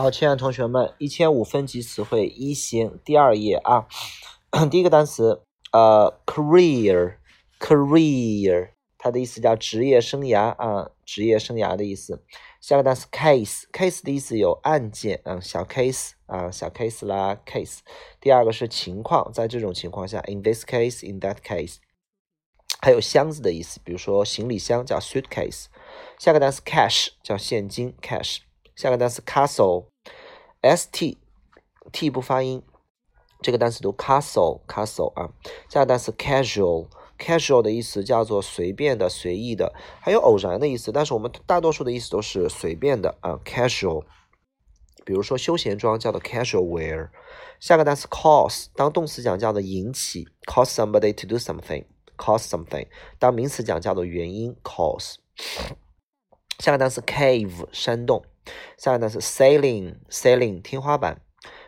好，亲爱的同学们，一千五分级词汇一星第二页啊，第一个单词呃，career，career，它的意思叫职业生涯啊，职业生涯的意思。下个单词 case，case 的意思有案件啊，小 case 啊，小 case 啦，case。第二个是情况，在这种情况下，in this case，in that case。还有箱子的意思，比如说行李箱叫 suitcase。下个单词 cash 叫现金 cash。下个单词 castle，s t t 不发音，这个单词读 castle castle 啊。下个单词 casual，casual 的意思叫做随便的、随意的，还有偶然的意思，但是我们大多数的意思都是随便的啊。casual，比如说休闲装叫做 casual wear。下个单词 cause，当动词讲叫做引起，cause somebody to do something，cause something。当名词讲叫做原因，cause。下个单词 cave，山洞。下个单词 ceiling，ceiling 天花板。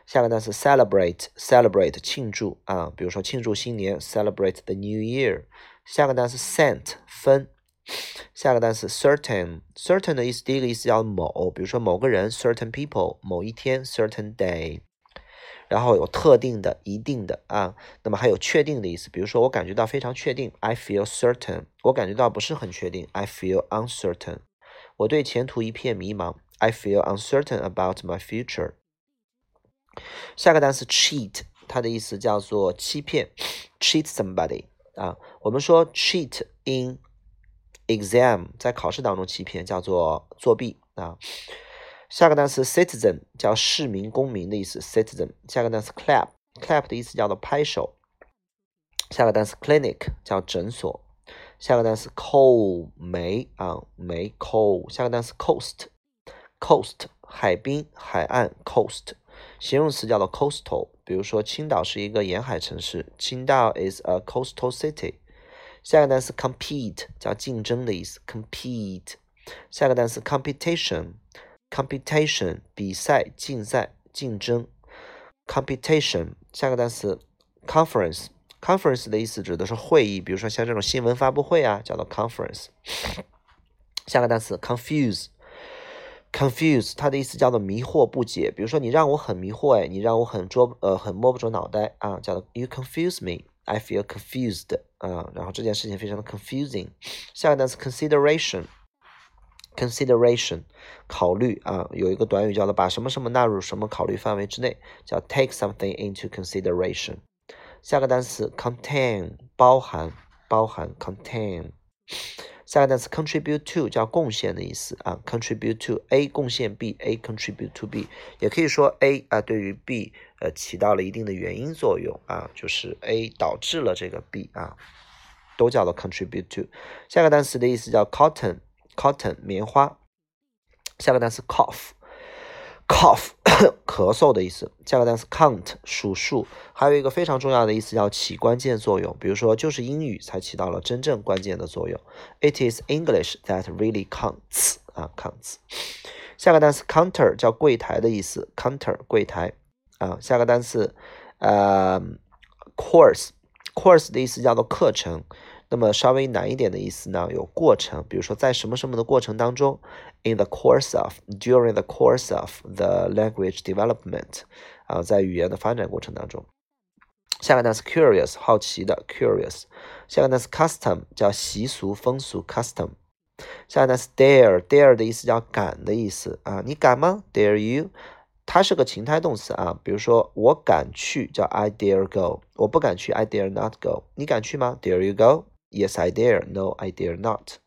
下个单词 celebrate，celebrate 庆祝啊，比如说庆祝新年，celebrate the new year。下个单词 cent 分。下个单词 certain，certain 的意思，第一个意思叫某，比如说某个人，certain people，某一天，certain day。然后有特定的、一定的啊，那么还有确定的意思，比如说我感觉到非常确定，I feel certain。我感觉到不是很确定，I feel uncertain。我对前途一片迷茫。I feel uncertain about my future。下个单词 cheat，它的意思叫做欺骗，cheat somebody 啊。我们说 cheat in exam，在考试当中欺骗叫做作弊啊。下个单词 citizen 叫市民、公民的意思，citizen。下个单词 clap，clap 的意思叫做拍手。下个单词 clinic 叫诊所。下个单词 coal 煤啊煤 coal。下个单词 coast。 coast 海滨海岸 coast 形容词叫做 coastal，比如说青岛是一个沿海城市，青岛 is a coastal city。下个单词 compete 叫竞争的意思，compete。下个单词 competition，competition 比赛竞赛竞争，competition。下个单词 conference，conference 的意思指的是会议，比如说像这种新闻发布会啊，叫做 conference。下个单词 confuse。confuse，它的意思叫做迷惑不解。比如说，你让我很迷惑，哎，你让我很捉呃很摸不着脑袋啊，叫做 you confuse me，I feel confused 啊。然后这件事情非常的 confusing。下个单词 consideration，consideration 考虑啊，有一个短语叫做把什么什么纳入什么考虑范围之内，叫 take something into consideration。下个单词 contain，包含包含 contain。下个单词 contribute to 叫贡献的意思啊，contribute to A 贡献 B，A contribute to B，也可以说 A 啊对于 B 呃起到了一定的原因作用啊，就是 A 导致了这个 B 啊，都叫做 contribute to。下个单词的意思叫 cotton，cotton 棉花。下个单词 cough，cough。咳嗽的意思，加个单词 count 数数，还有一个非常重要的意思叫起关键作用。比如说，就是英语才起到了真正关键的作用。It is English that really counts 啊，counts。下个单词 counter 叫柜台的意思，counter 柜台啊。下个单词呃 course，course 的意思叫做课程。那么稍微难一点的意思呢，有过程，比如说在什么什么的过程当中，in the course of，during the course of the language development，啊，在语言的发展过程当中。下个单词 curious，好奇的 curious。下个单词 custom 叫习俗风俗 custom。下个单词 dare，dare 的意思叫敢的意思啊，你敢吗？dare you？它是个情态动词啊，比如说我敢去叫 I dare go，我不敢去 I dare not go，你敢去吗？Dare you go？Yes, I dare. No, I dare not.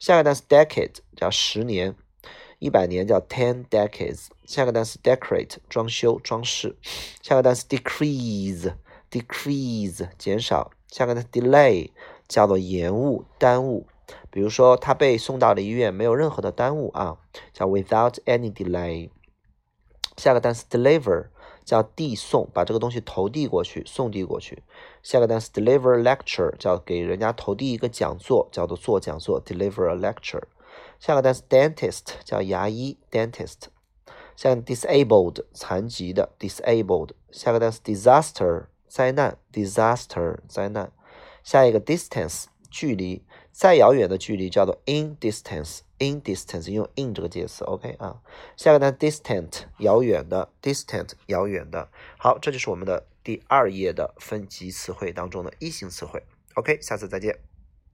下个单词 decade 叫十年，一百年叫 ten decades。下个单词 decorate 装修装饰。下个单词 decrease decrease 减少。下个单词 delay 叫做延误耽误。比如说他被送到了医院，没有任何的耽误啊，叫 without any delay。下个单词 deliver。叫递送，把这个东西投递过去，送递过去。下个单词 deliver lecture 叫给人家投递一个讲座，叫做做讲座，deliver a lecture。下个单词 dentist 叫牙医，dentist。下个 disabled 残疾的，disabled。下个单词 disaster 灾难，disaster 灾难。下一个 distance 距离再遥远的距离叫做 in distance，in distance 用 in 这个介词，OK 啊。下个单 distant 遥远的，distant 遥远的。好，这就是我们的第二页的分级词汇当中的一型词汇。OK，下次再见。